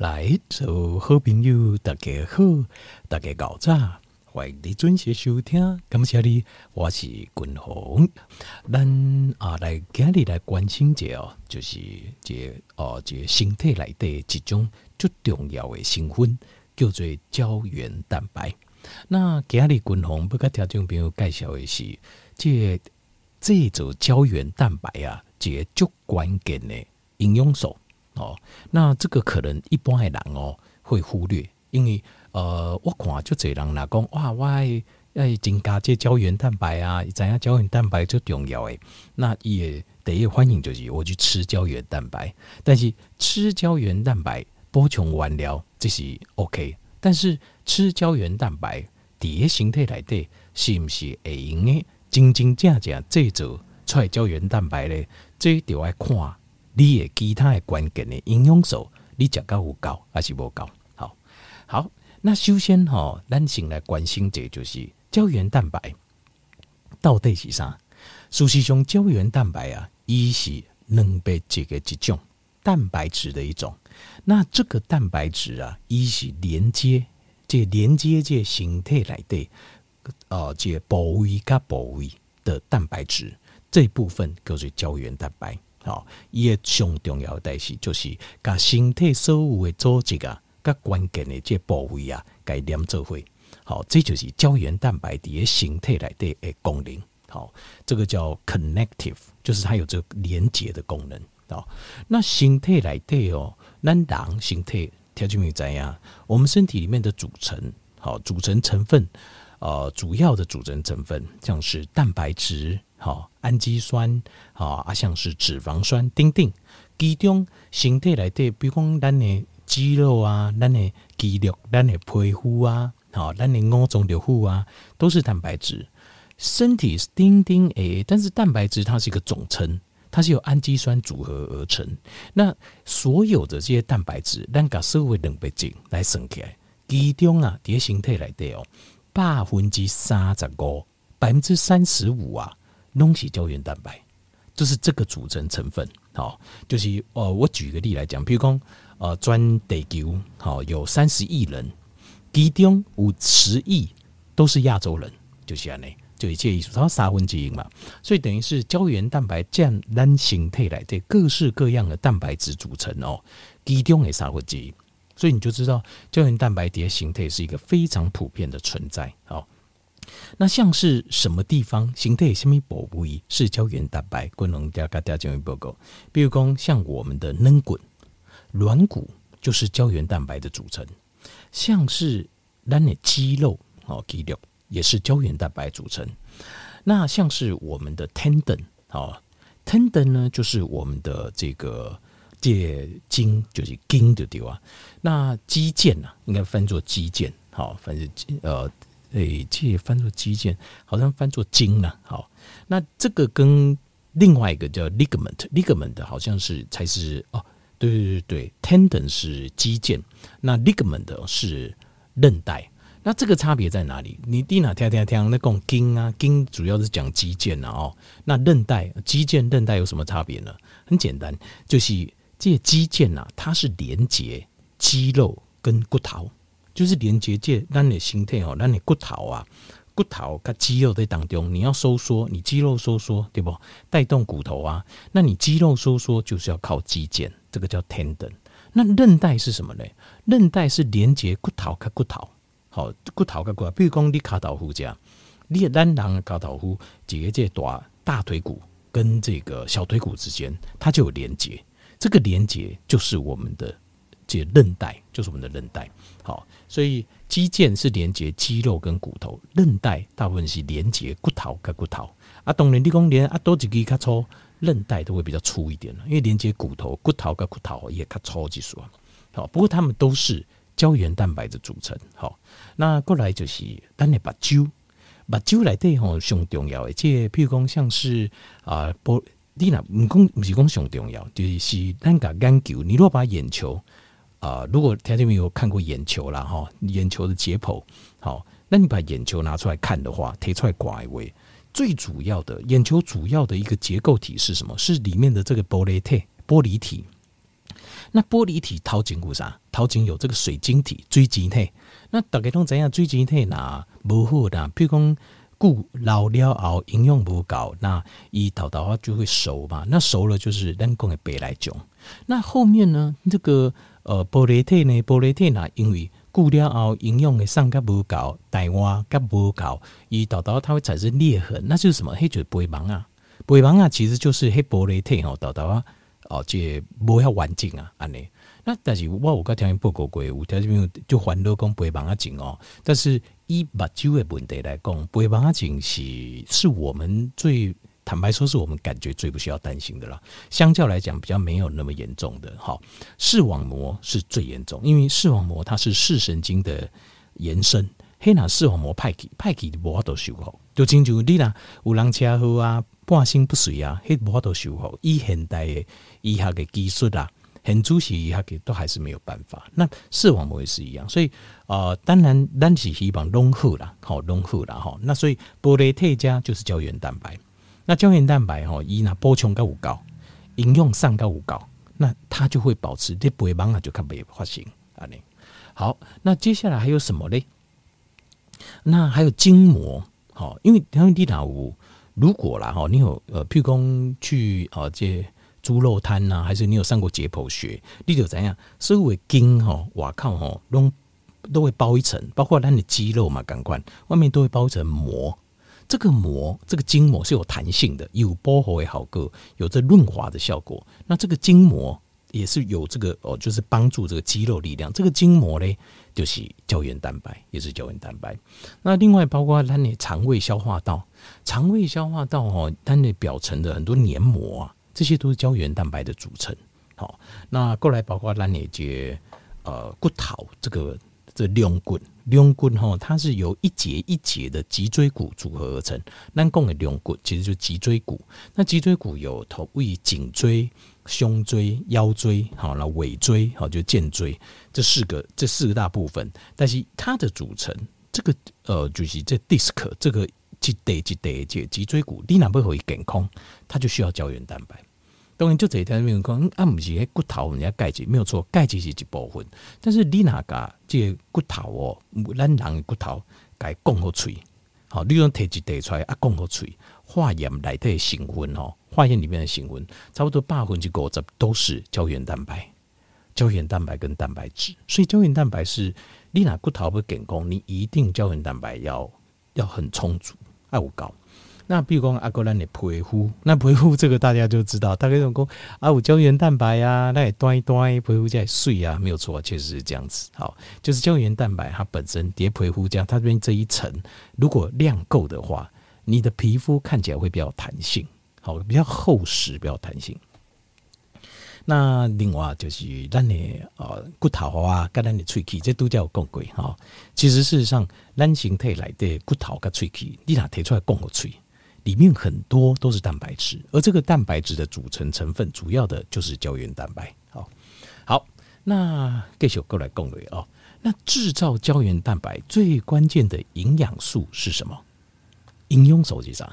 来，做好朋友，大家好，大家搞早，欢迎你准时收听，感谢你，我是君鸿。咱啊，来今日来关心一下哦，就是这哦，这身体内的一种最重要的成分，叫做胶原蛋白。那今日君鸿不甲听众朋友介绍的是，这这组胶原蛋白啊，这最关键的营养素。哦，那这个可能一般的人哦会忽略，因为呃，我看就这人来讲哇，我爱爱增加这胶原蛋白啊，怎样胶原蛋白最重要诶。那也第一欢迎就是我去吃胶原蛋白，但是吃胶原蛋白补充完了这是 OK，但是吃胶原蛋白第一形态来的，是不是会用诶真真正正制造出来胶原蛋白呢？这就要看。你的其他的关键的营养素，你食够有够还是无够？好，好，那首先哈，咱先来关心这就是胶原蛋白到底是啥？事实上，胶原蛋白啊，伊是两百这个一种蛋白质的一种。那这个蛋白质啊，伊是连接这连接这形态来的，呃，这部位甲部位的蛋白质这一部分叫做胶原蛋白。好，伊个上重要的代志就是，甲身体所有的组织啊，甲关键的这部位啊，该连做伙。好，这就是胶原蛋白伫个身体内底的功能。好，这个叫 connective，就是它有这个连接的功能。好，那身体内底哦，咱人身体条件没怎样？我们身体里面的组成，好，组成成分，呃，主要的组成成分像是蛋白质。好，氨基酸，好啊，像是脂肪酸，等等，其中身体内底，比如讲咱的肌肉啊，咱的肌肉，咱的皮肤啊，好，咱的五脏六腑啊，都是蛋白质。身体是丁丁诶，但是蛋白质它是一个总称，它是由氨基酸组合而成。那所有的这些蛋白质，咱甲所谓蛋白质来算起来，其中啊，伫身体内底哦，百分之三十五，百分之三十五啊。东西胶原蛋白就是这个组成成分，好，就是呃，我举个例来讲，比如说呃，全地球好有三十亿人，其中五十亿都是亚洲人，就是这样呢，就一切意思，它三分之一嘛，所以等于是胶原蛋白占单形态来的各式各样的蛋白质组成哦，其中的三分之一，所以你就知道胶原蛋白的形态是一个非常普遍的存在，好。那像是什么地方形态什么部位是胶原蛋白？可能大家讲一报告，比如说像我们的软骨，软骨就是胶原蛋白的组成；像是咱的肌肉哦，肌肉也是胶原蛋白组成。那像是我们的 tendon 哦，tendon 呢就是我们的这个这筋，就是筋的对吧？那肌腱呢，应该分作肌腱，好，反正呃。诶、这也翻作肌腱，好像翻作筋呢。好，那这个跟另外一个叫 ligament，ligament 好像是才是哦，对对对对，tendon 是肌腱，那 ligament 是韧带。那这个差别在哪里？你听哪听听听那讲筋啊，筋主要是讲肌腱啊。哦。那韧带、肌腱、韧带有什么差别呢？很简单，就是这些肌腱啊，它是连接肌肉跟骨头。就是连接这咱的身体哦，咱的骨头啊，骨头跟肌肉在当中，你要收缩，你肌肉收缩对不？带动骨头啊，那你肌肉收缩就是要靠肌腱，这个叫 tendon。那韧带是什么呢？韧带是连接骨头跟骨头，好，骨头跟骨头，比如讲你卡道夫这样，你单人的卡道夫，这个这大大腿骨跟这个小腿骨之间，它就有连接，这个连接就是我们的。这韧带就是我们的韧带，好，所以肌腱是连接肌肉跟骨头，韧带大部分是连接骨头跟骨头。啊，当然你讲连啊多几个较粗，韧带都会比较粗一点，因为连接骨头、骨头跟骨头也较粗技术啊。好，不过它们都是胶原蛋白的组成。好，那过来就是咱的目睭，目睭内底吼上重要的，这譬如讲像是啊，玻你那唔讲唔是讲上重要，就是咱个眼球，你若把眼球。啊、如果条件没有看过眼球啦，哈，眼球的解剖，好，那你把眼球拿出来看的话，提出来刮一位，最主要的眼球主要的一个结构体是什么？是里面的这个玻璃体，玻璃体。那玻璃体头前有啥？头前有这个水晶体、水晶体。那大家都知影水晶体那无好的，比如讲固老了后营养不够，那一头头就会熟嘛。那熟了就是人工的白内障。那后面呢？这个呃玻璃体呢？玻璃体那因为固了后营养的上甲不够，台湾甲不够，一头头它会产生裂痕，那就是什么？黑就是白芒啊，白芒啊，其实就是黑玻璃体吼，头头啊，哦，这无遐完整啊，安尼。那但是我有甲听报告过，有条件就烦恼讲白芒仔哦。但是以目睭的问题来讲，白芒仔是是我们最坦白说，是我们感觉最不需要担心的了。相较来讲，比较没有那么严重的。好，视网膜是最严重，因为视网膜它是视神经的延伸。黑那视网膜派去派去无法度修复，就亲像你啦，有人车祸啊，半身不遂啊，黑无法度修复。以现代的医学的技术啊。很主席医学的都还是没有办法。那视网膜也是一样，所以呃，当然咱是希望融合啦，好融合啦哈。那所以玻璃特加就是胶原蛋白。那胶原蛋白哈，伊那补充够高，应用上够高，那它就会保持这白芒啊，就看没发生啊。你好，那接下来还有什么嘞？那还有筋膜，好，因为因为你那有如果啦哈，你有呃，譬如讲去啊这。猪肉摊呐、还是你有上过解剖学？你就怎样？所有的筋吼，外靠哈，都都会包一层，包括咱的肌肉嘛，感官外面都会包一层膜。这个膜，这个筋膜是有弹性的，有保护的好个，有这润滑的效果。那这个筋膜也是有这个哦，就是帮助这个肌肉力量。这个筋膜呢，就是胶原蛋白，也是胶原蛋白。那另外包括它的肠胃消化道，肠胃消化道哦，它的表层的很多黏膜啊。这些都是胶原蛋白的组成，好，那过来包括它那些呃骨头，这个这两骨两骨哈，它是由一节一节的脊椎骨组合而成。咱讲的两骨其实就是脊椎骨，那脊椎骨有头位颈椎、胸椎、腰椎，好，那尾椎好就肩椎这四个这四个大部分，但是它的组成这个呃就是这 disc 这个。脊椎、脊椎、脊脊椎骨，你哪不可以健康，它就需要胶原蛋白。当然，就这一条面讲，啊，不是迄骨头人家钙质没有错，钙质是一部分。但是你哪个这个骨头哦，咱人的骨头该讲好脆，好，你用提一提出来啊，讲好脆。化验里头的成分哦，化验里面的成分差不多百分之五十都是胶原蛋白，胶原蛋白跟蛋白质。所以胶原蛋白是你哪骨头不健康，你一定胶原蛋白要要很充足。爱有高，那比如讲阿哥兰的皮肤，那皮肤这个大家就知道，大概这种讲啊有胶原蛋白啊，那也端一端皮肤在碎啊，没有错，确实是这样子。好，就是胶原蛋白它本身叠皮肤这样，它这边这一层如果量够的话，你的皮肤看起来会比较弹性，好，比较厚实，比较弹性。那另外就是咱的呃骨头啊，跟咱的喙齿，这都叫讲过哈。其实事实上，咱形态来的骨头跟喙齿，你俩提出来讲个喙，里面很多都是蛋白质，而这个蛋白质的组成成分，主要的就是胶原蛋白。好，好，那继续过来讲了哦。那制造胶原蛋白最关键的营养素是什么？应用手机上，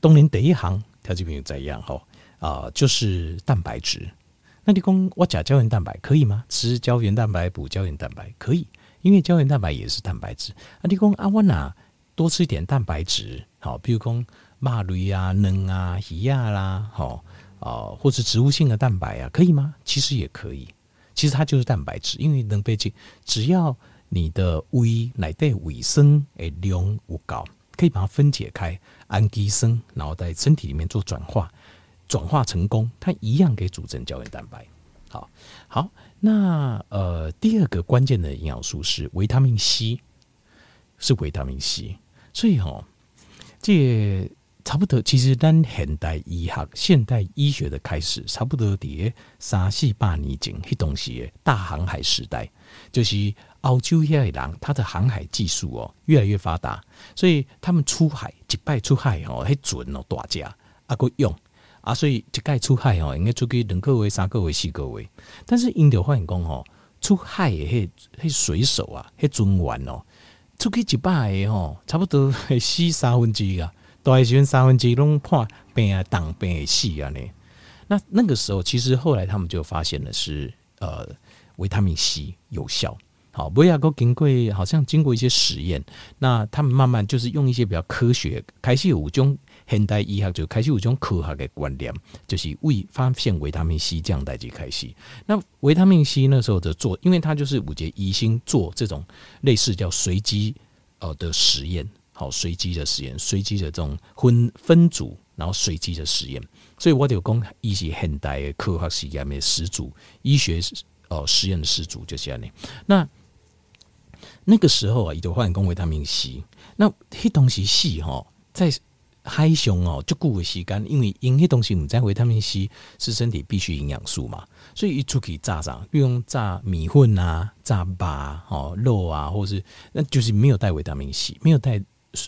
东林第一行条件朋友怎样哈？啊、就是蛋白质。那你讲我讲胶原蛋白可以吗？吃胶原蛋白补胶原蛋白可以，因为胶原蛋白也是蛋白质。那你讲啊，我哪多吃一点蛋白质？好，比如讲肉类啊、蛋啊、鱼啊啦，好啊，或者植物性的蛋白啊，可以吗？其实也可以。其实它就是蛋白质，因为能被进，只要你的胃内的维生诶量不高，可以把它分解开氨基酸，然后在身体里面做转化。转化成功，它一样可以组成胶原蛋白。好，好，那呃，第二个关键的营养素是维他命 C，是维他命 C。所以哦，这差不多，其实咱现代医学、现代医学的开始，差不多在三四百年前，迄东西大航海时代，就是欧洲遐的人，他的航海技术哦越来越发达，所以他们出海一摆出海哦，迄船哦大只啊，够用。啊，所以一概出海哦，应该出去两个月、三个月、四个月。但是因着发现讲吼，出海的迄迄水手啊，迄船员哦，出去一摆个吼，差不多会死三分之一啊，大概是三分之一拢破病啊，当病死啊呢。那那个时候，其实后来他们就发现了是呃维他命 C 有效。好，不要够经过，好像经过一些实验，那他们慢慢就是用一些比较科学，开始有五种现代医学就开始有种科学的观念，就是为发现维他命 C 这样代志开始。那维他命 C 那时候的做，因为它就是五节宜兴做这种类似叫随机呃的实验，好，随机的实验，随机的这种分分组，然后随机的实验，所以我就讲伊是现代的科学实验的始祖，医学呃实验的始祖就是这样。那那个时候啊，伊就发现讲维他命 C，那迄东西细哈，在海熊哦，足够的时间，因为因迄东西唔在维他命 C 是身体必需营养素嘛，所以一出去炸炸，比如炸米粉啊、炸巴哦、肉啊，或是那就是没有带维他命 C，没有带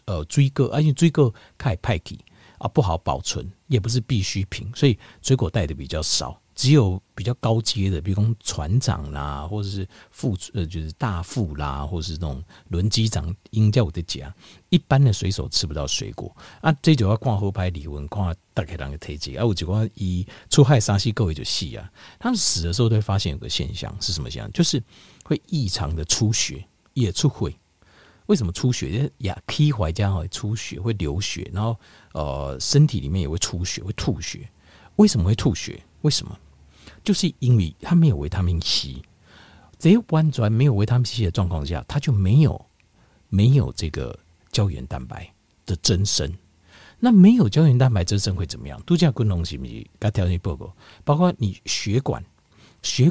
呃水果，而且水果太派气啊，不好保存，也不是必需品，所以水果带的比较少。只有比较高阶的，比如说船长啦，或者是副呃，就是大副啦，或者是那种轮机长，应叫我的讲，一般的水手吃不到水果啊。这就要看后排理论，看大概人的体质啊。我就讲以出海沙西各位就细啊，他们死的时候都会发现有个现象是什么现象？就是会异常的出血，也出会。为什么出血？呀，P 怀家会出血，会流血，然后呃，身体里面也会出血，会吐血。为什么会吐血？为什么？就是因为它没有维他命 C，只有完全没有维他命 C 的状况下，它就没有没有这个胶原蛋白的增生。那没有胶原蛋白增生会怎么样？度假功能是不是？该条件报告，包括你血管血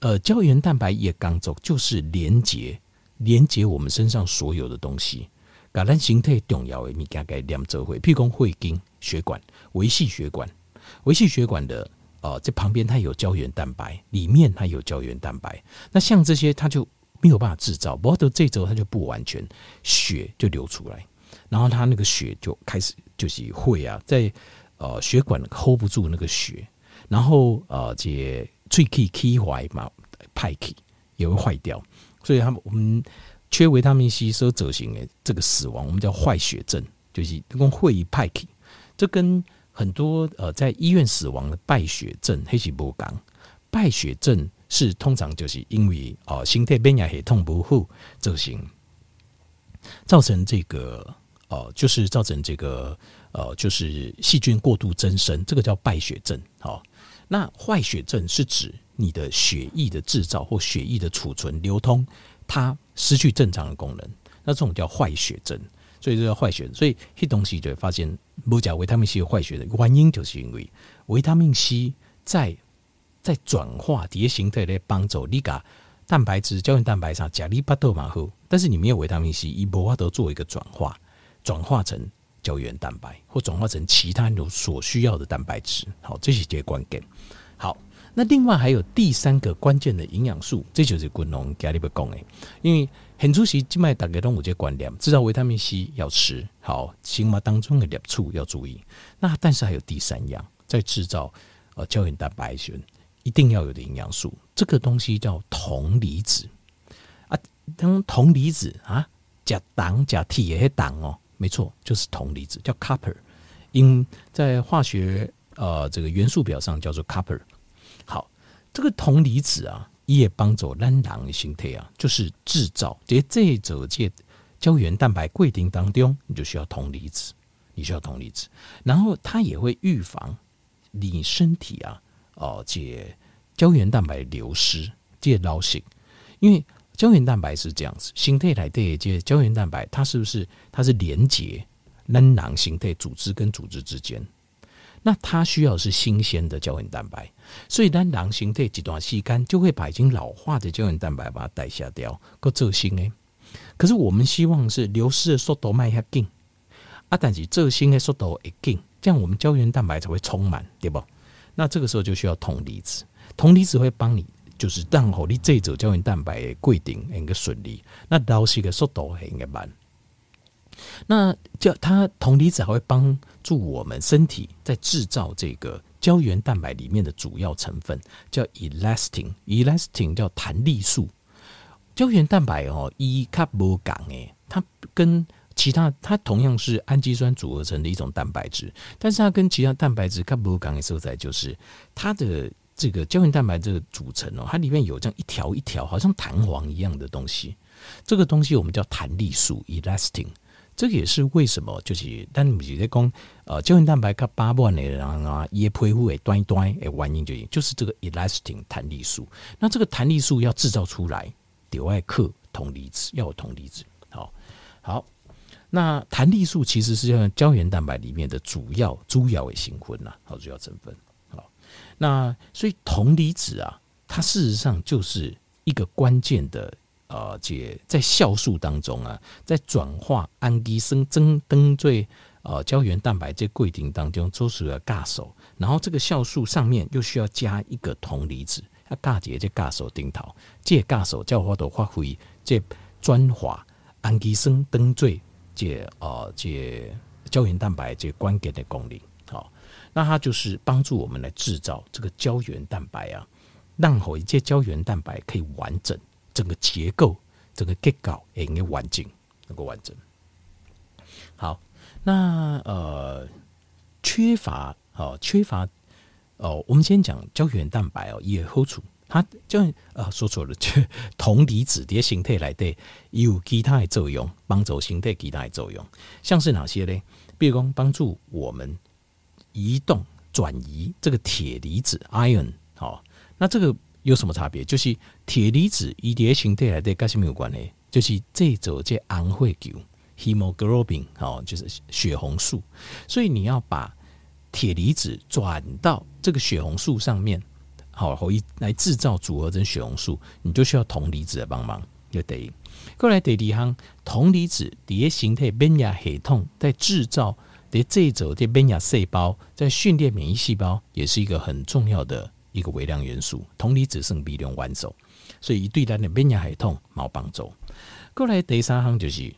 呃胶原蛋白也刚走，就是连接连接我们身上所有的东西。橄榄形态重要的，你大概两周会，譬如讲会经血管维系血管维系血管的。哦，这旁边它有胶原蛋白，里面它有胶原蛋白。那像这些，它就没有办法制造。不过这周它就不完全，血就流出来，然后它那个血就开始就是会啊，在呃血管 hold 不住那个血，然后呃这最可以气坏嘛，派气也会坏掉。所以他们我们缺维他命 C 所造成的这个死亡，我们叫坏血症，就是跟会派气，这跟。很多呃，在医院死亡的败血症，黑起不讲。败血症是通常就是因为哦，心态变压血痛不好，造成造成这个哦，就是造成这个呃，就是细菌过度增生，这个叫败血症。好，那坏血症是指你的血液的制造或血液的储存流通，它失去正常的功能，那这种叫坏血症。所以这叫坏血，所以这东西就会发现，不讲维他命 C 有坏血的原因，就是因为维他命 C 在在转化叠形态来帮助你把蛋白质、胶原蛋白上加力巴豆马后，但是你没有维他命 C，一无法都做一个转化，转化成胶原蛋白或转化成其他有所需要的蛋白质。好，这是这个关键。好。那另外还有第三个关键的营养素，这就是滚龙加里不讲的，因为很出席静脉打给动物这观念，知道维他命 C 要吃好，生活当中的摄取要注意。那但是还有第三样，在制造呃胶原蛋白时一定要有的营养素，这个东西叫铜离子啊。当铜离子啊，加铜加铁也是铜哦，没错，就是铜离子叫 copper，因在化学呃这个元素表上叫做 copper。好这个铜离子啊，也帮助咱人的形态啊，就是制造。这这这这胶原蛋白规定当中，你就需要铜离子，你需要铜离子，然后它也会预防你身体啊，哦，这胶原蛋白流失，这老性，因为胶原蛋白是这样子，形态来对这胶原蛋白，它是不是它是连接咱人形态组织跟组织之间？那它需要是新鲜的胶原蛋白，所以当狼形态几段时间就会把已经老化的胶原蛋白把它代谢掉，够这新诶。可是我们希望是流失的速度慢下紧，啊，但是这新的速度会紧，这样我们胶原蛋白才会充满，对不？那这个时候就需要铜离子，铜离子会帮你，就是让好你这组胶原蛋白的规定应该顺利，那流失的速度会应该慢。那叫它铜离子还会帮助我们身体在制造这个胶原蛋白里面的主要成分叫 elastin，elastin 叫弹力素。胶原蛋白哦，一卡不讲诶，它跟其他它同样是氨基酸组合成的一种蛋白质，但是它跟其他蛋白质，它不刚才说在就是它的这个胶原蛋白这个组成哦，它里面有这样一条一条，好像弹簧一样的东西，这个东西我们叫弹力素 （elastin）。这个也是为什么，就是但你直接讲呃胶原蛋白它八万的人啊，也皮肤会端一端诶，原因就就是这个 elastin 弹力素。那这个弹力素要制造出来，得外克铜离子，要有铜离子。好，好，那弹力素其实是像胶原蛋白里面的主要主要的成分呐，好，主要成分。好，那所以铜离子啊，它事实上就是一个关键的。呃，这在酵素当中啊，在转化氨基酸增登最呃胶原蛋白这过程当中，做出了尬手，然后这个酵素上面又需要加一个铜离子，要尬解这尬手顶头，这尬手叫我都发挥这转化氨基酸登最这呃这胶原蛋白这关键的功能。好，那它就是帮助我们来制造这个胶原蛋白啊，让好一些胶原蛋白可以完整。整个结构，整个结构应该完整，能够完整。好，那呃，缺乏哦，缺乏哦，我们先讲胶原蛋白哦，也好处，它胶呃说错了，就铜离子的形态来的有其他的作用，帮助形态其他的作用，像是哪些呢？比如说帮助我们移动转移这个铁离子 iron 哦，那这个。有什么差别？就是铁离子一叠形态来的跟什么有关系？就是这组这红血球 （hemoglobin） 哦，就是血红素。所以你要把铁离子转到这个血红素上面，好，后一来制造组合成血红素，你就需要铜离子的帮忙。就得过来第二项，铜离子叠形态免疫系统在制造的这组的免疫细胞，在训练免疫细胞也是一个很重要的。一个微量元素，铜离子是微量元素，所以对咱的免疫系统冇帮助。过来第三项就是，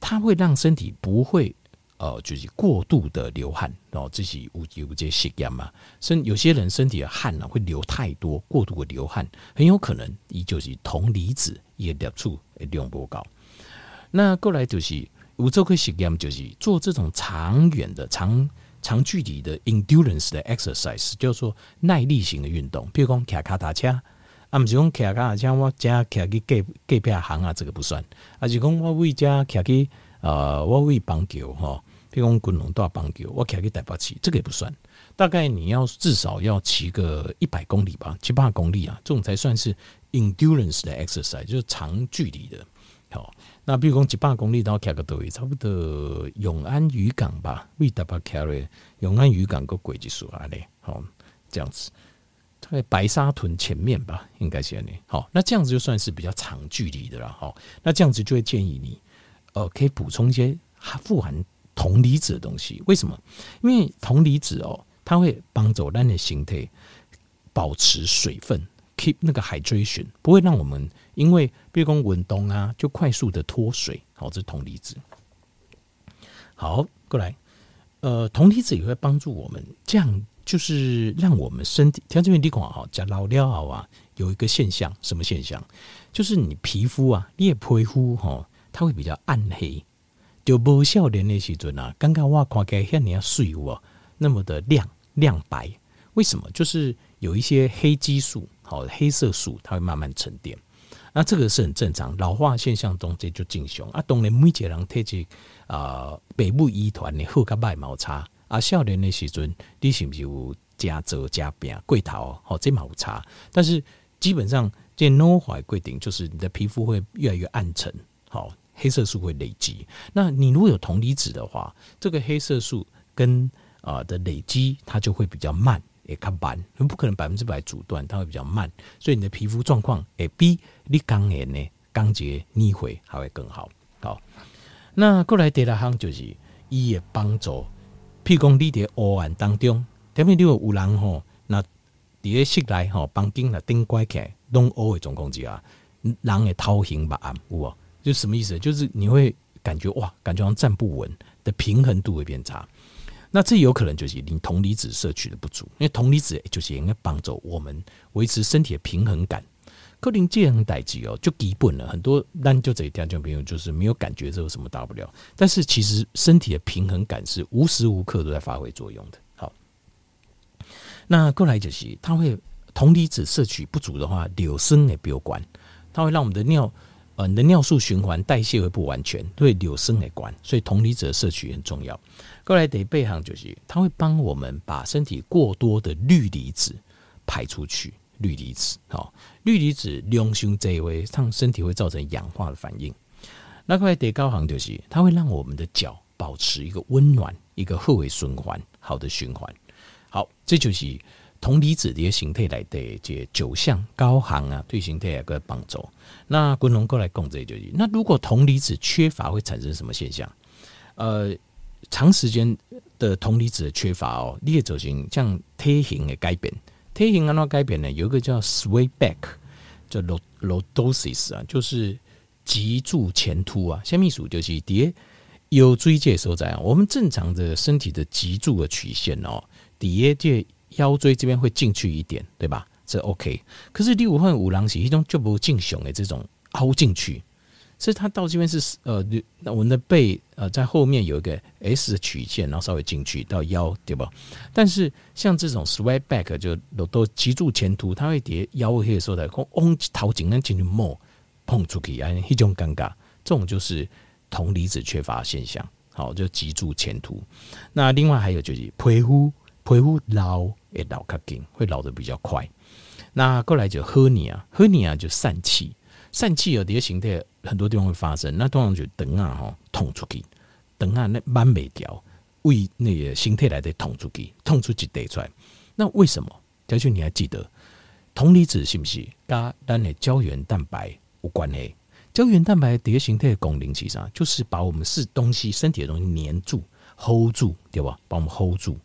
它会让身体不会呃，就是过度的流汗哦，这是有有这实验嘛？身有些人身体的汗呢会流太多，过度的流汗很有可能伊就是铜离子也摄取量不高。那过来就是有做个实验，就是做这种长远的长。长距离的 endurance 的 exercise 叫做耐力型的运动，比如讲骑脚踏车，啊，不是讲骑脚踏车，我加骑去隔隔壁行啊，这个不算。啊，是讲我为加骑去，呃，我为棒球哈，比如讲滚龙大棒球，我骑去台北市，这个也不算。大概你要至少要骑个一百公里吧，七八公里啊，这种才算是 endurance 的 exercise，就是长距离的。好，那比如讲一百公里到骑个多位，差不多永安渔港吧，为大把骑嘞，永安渔港个轨迹数啊嘞，好，这样子，在白沙屯前面吧，应该是呢。好，那这样子就算是比较长距离的了。好，那这样子就会建议你，呃，可以补充一些富含铜离子的东西。为什么？因为铜离子哦，它会帮助咱的形态保持水分。Keep 那个 hydration 不会让我们因为比如说运动啊，就快速的脱水。好，这是铜离子。好，过来，呃，铜离子也会帮助我们，这样就是让我们身体。像这边地方哈，讲老料啊，有一个现象，什么现象？就是你皮肤啊，你的皮肤哈，它会比较暗黑，就不少年的时阵啊，刚刚我看起来像你要水哦，那么的亮亮白。为什么？就是有一些黑激素。好，黑色素它会慢慢沉淀，那这个是很正常，老化现象中这就进行啊。当然每一个人体质啊，北部遗传的好跟坏毛差啊。少年的时阵，你是不是有加皱加病贵头？好，这冇差。但是基本上这老化规定就是你的皮肤会越来越暗沉，好，黑色素会累积。那你如果有铜离子的话，这个黑色素跟啊的累积，它就会比较慢。也较慢，你不可能百分之百阻断，它会比较慢，所以你的皮肤状况会比你刚年呢刚洁腻毁还会更好。好，那过来第二项就是伊的帮助，譬如讲你伫黑暗当中，特别你有有人吼，那伫个室内吼，房间来灯关起来，拢黑的状况之下，人会头昏目暗，有无？就什么意思？就是你会感觉哇，感觉好像站不稳，的平衡度会变差。那这有可能就是你铜离子摄取的不足，因为铜离子就是应该帮助我们维持身体的平衡感。可能这样代志哦，就基本了。很多咱就这一条件朋友就是没有感觉，这有什么大不了？但是其实身体的平衡感是无时无刻都在发挥作用的。好，那过来就是，它会铜离子摄取不足的话，尿酸也不用管，它会让我们的尿呃你的尿素循环代谢会不完全，对柳生也高，所以铜离子的摄取很重要。过来第八项就是，它会帮我们把身体过多的氯离子排出去。氯离子，好，氯离子量胸这一位，让身体会造成氧化的反应。那块第九项就是，它会让我们的脚保持一个温暖、一个后尾循环、好的循环。好，这就是铜离子的形态来的这九项高行啊，对形态有个帮助。那滚龙过来讲这就是，那如果铜离子缺乏会产生什么现象？呃，长时间的铜离子的缺乏哦，你也走行像体型的改变。体型按怎改变呢？有一个叫 sway back，叫 lordosis 啊，就是脊柱前凸啊。下面数就是底有椎介所在啊。我们正常的身体的脊柱的曲线哦，底下这腰椎这边会进去一点，对吧？这 OK。可是第五份五郎是一种就不进雄的这种凹进去。所以它到这边是呃，那我们的背呃在后面有一个 S 的曲线，然后稍微进去到腰，对吧？但是像这种 sway back 就都脊柱前凸，它会叠腰会的时候的，嗡头颈那进去摸碰出去啊，一种尴尬，这种就是铜离子缺乏现象。好，就脊柱前凸。那另外还有就是皮肤皮肤老会老较紧，会老得比较快。那过来就喝你啊，喝你啊就疝气。疝气有些形态，很多地方会发生。那通常就等啊吼，捅出去，等啊那慢没掉，胃那个形态来的捅出去，捅出去得出来。那为什么？条就你还记得，铜离子是不是跟咱的胶原蛋白有关系？胶原蛋白的形态功能其实上就是把我们是东西身体的东西黏住，hold 住，对吧？把我们 hold 住。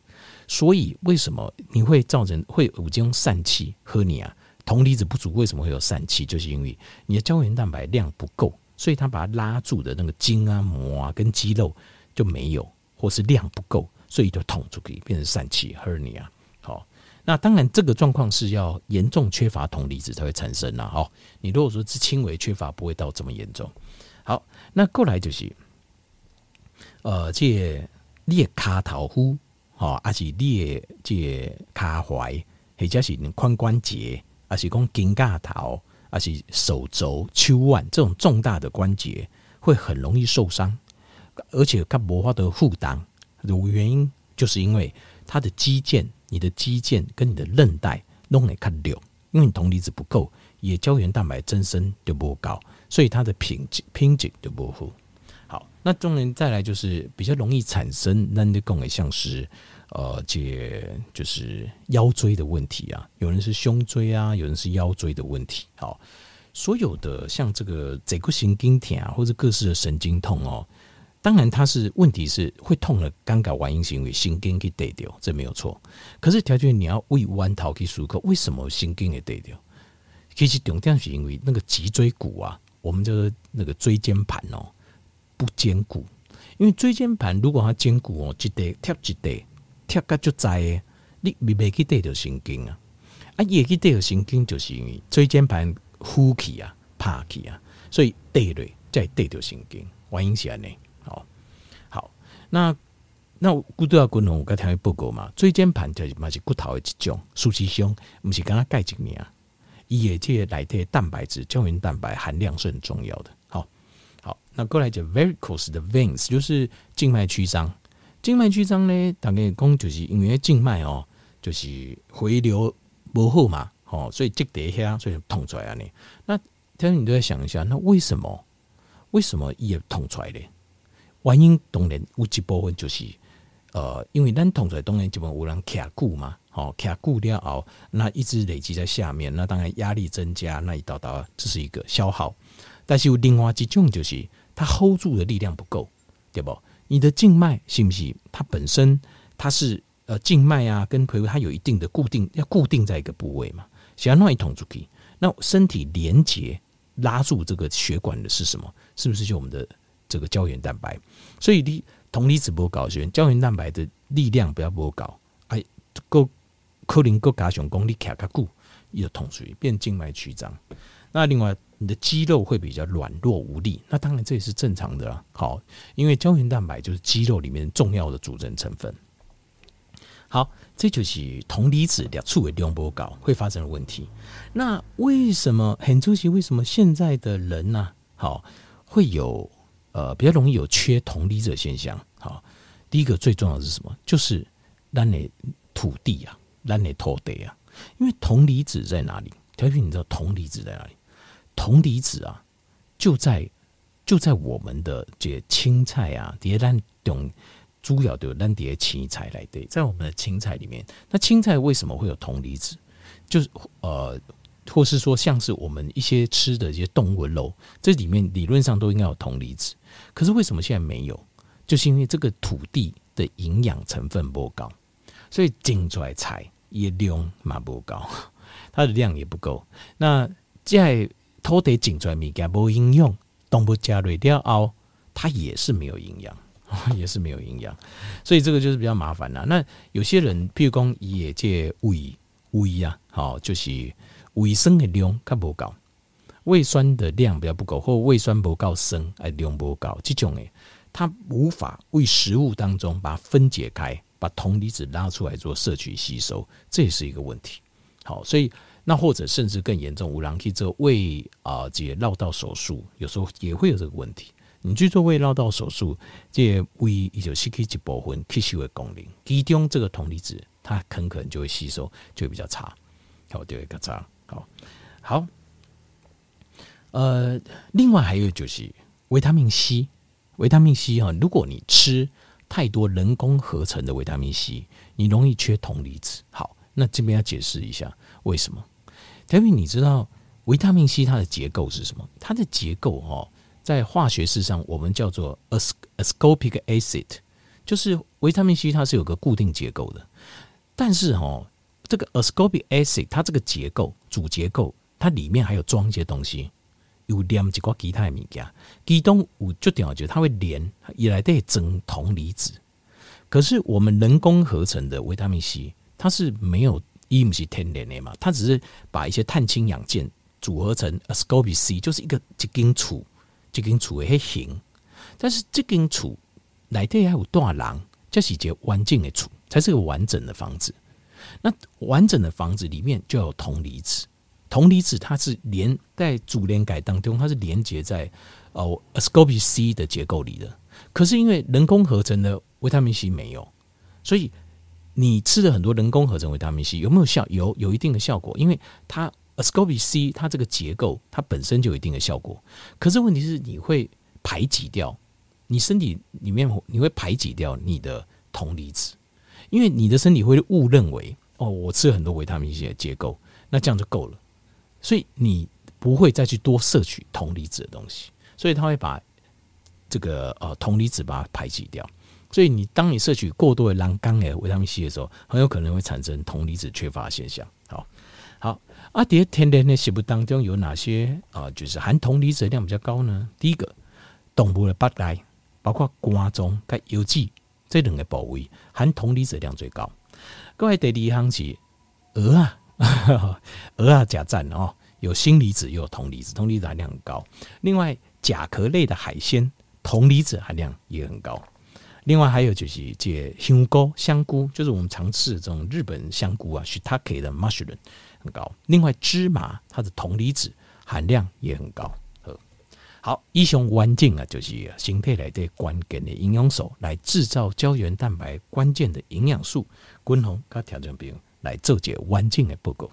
所以为什么你会造成会有这种疝气喝你啊？铜离子不足为什么会有疝气？就是因为你的胶原蛋白量不够，所以它把它拉住的那个筋啊、膜啊跟肌肉就没有，或是量不够，所以就捅出去变成疝气 hernia。好，那当然这个状况是要严重缺乏铜离子才会产生啦。好，你如果说是轻微缺乏，不会到这么严重。好，那过来就是，呃，这裂卡头呼，哦，还是裂这卡踝，或者是髋关节。还是讲肩胛头，还是手肘、手腕这种重大的关节会很容易受伤，而且它无法得负担。有原因就是因为它的肌腱、你的肌腱跟你的韧带弄得较溜，因为你铜离子不够，也胶原蛋白增生就不高，所以它的品质品质就不好。好，那中年再来就是比较容易产生，那你讲的像是。呃，这就是腰椎的问题啊，有人是胸椎啊，有人是腰椎的问题。好，所有的像这个坐骨神经痛啊，或者各式的神经痛哦，当然它是问题是会痛的，尴尬完因是因为神经给带掉，这没有错。可是条件你要为弯头去思考，为什么神经给带掉？其实重点是因为那个脊椎骨啊，我们这个那个椎间盘哦不坚固，因为椎间盘如果它坚固哦，一带贴一带。贴个就在，你未未去带着神经啊，啊，也去带着神经，就是因为椎间盘呼气啊、拍气啊，所以带累再带着神经，原因是安尼。好，好，那那骨头啊骨头，我刚才报告嘛，椎间盘就是嘛是骨头的一种，实上不是刚刚钙质呢，伊的这个内底蛋白质、胶原蛋白含量是很重要的。好，好，那过来就 varicose 的 veins 就是静脉曲张。静脉曲张呢，大概讲就是因为静脉哦，就是回流不好嘛，哦，所以积在遐，所以痛出来啊。你那，但是你都在想一下，那为什么？为什么也痛出来呢？原因当然有一部分就是，呃，因为咱痛出来当然基本有人卡固嘛，哦，卡固了后，那一直累积在下面，那当然压力增加，那一道道这是一个消耗。但是有另外一种就是，它 hold 住的力量不够，对不？你的静脉是不是它本身它是呃静脉啊跟皮肤它有一定的固定，要固定在一个部位嘛？想要弄一桶出去，那身体连接拉住这个血管的是什么？是不是就我们的这个胶原蛋白？所以你铜离子不够，胶原蛋白的力量不要不够，哎，够可能够加上功力卡卡固，有桶出去变静脉曲张。那另外，你的肌肉会比较软弱无力，那当然这也是正常的啦。好，因为胶原蛋白就是肌肉里面重要的组成成分。好，这就是铜离子两处为量波高会发生的问题。那为什么很出奇？为什么现在的人呢、好，会有呃比较容易有缺铜离子的现象。好，第一个最重要的是什么？就是咱的土地啊，咱的土地啊，因为铜离子在哪里？调皮，你知道铜离子在哪里？铜离子啊，就在就在我们的这些青菜啊，迭咱种主要的咱迭青菜来对，在我们的青菜里面，那青菜为什么会有铜离子？就是呃，或是说像是我们一些吃的一些动物肉，这里面理论上都应该有铜离子，可是为什么现在没有？就是因为这个土地的营养成分不高，所以种出来菜也量嘛不高，它的量也不够。那在土地种出来物件无营养，动物加入掉后，它也是没有营养，也是没有营养，所以这个就是比较麻烦啦。那有些人，譬如讲也借胃胃啊，好，就是胃酸的量较不高，胃酸的量比较不够，或胃酸不够酸，哎，量不够，这种诶，它无法为食物当中把它分解开，把铜离子拉出来做摄取吸收，这也是一个问题。好，所以。那或者甚至更严重，有人去做胃啊，这绕道手术，有时候也会有这个问题。你去做胃绕道手术，这胃也就失去一部分吸收的功能，其中这个铜离子它很可能就会吸收，就会比较差，好，就会较差。好，好，呃，另外还有就是维他命 C，维他命 C 哈，如果你吃太多人工合成的维他命 C，你容易缺铜离子。好，那这边要解释一下为什么。特别你知道维他命 C 它的结构是什么？它的结构哦，在化学式上我们叫做 ascorbic acid，就是维他命 C 它是有个固定结构的。但是哦，这个 ascorbic acid 它这个结构主结构，它里面还有装一些东西，有连几个其他的物件，其中我就点我觉得它会连，以来的整铜离子。可是我们人工合成的维他命 C，它是没有。伊不是天然的嘛，它只是把一些碳氢氧键组合成 ascorbic 就是一个一根柱，一根柱的形。但是这根柱内底还有大囊，这是一个完整的柱，才是个完整的房子。那完整的房子里面就有铜离子，铜离子它是连在主连杆当中，它是连接在哦 ascorbic C 的结构里的。可是因为人工合成的维他命 C 没有，所以。你吃了很多人工合成维他命 C 有没有效？有，有一定的效果，因为它 ascorbic C 它这个结构它本身就有一定的效果。可是问题是你会排挤掉你身体里面你会排挤掉你的铜离子，因为你的身体会误认为哦，我吃了很多维他命 C 的结构，那这样就够了，所以你不会再去多摄取铜离子的东西，所以它会把这个呃铜离子把它排挤掉。所以你当你摄取过多的蓝钢诶维他命 C 的时候，很有可能会产生铜离子缺乏现象。好，好，阿蝶天然的食物当中有哪些啊？就是含铜离子量比较高呢？第一个，动物的腹内，包括肝脏跟油脂这两个部位含铜离子量最高。各位第二行是鹅啊，鹅啊，甲赞哦，有锌离子又有铜离子，铜离子含量很高。另外，甲壳类的海鲜，铜离子含量也很高。另外还有就是这香菇，香菇就是我们常吃的这种日本香菇啊，shiitake 的 mushroom 很高。另外芝麻它的铜离子含量也很高。好，以上环境啊，就是身体内的关键的营养素，来制造胶原蛋白关键的营养素。均衡跟调整品来做这环境的报告。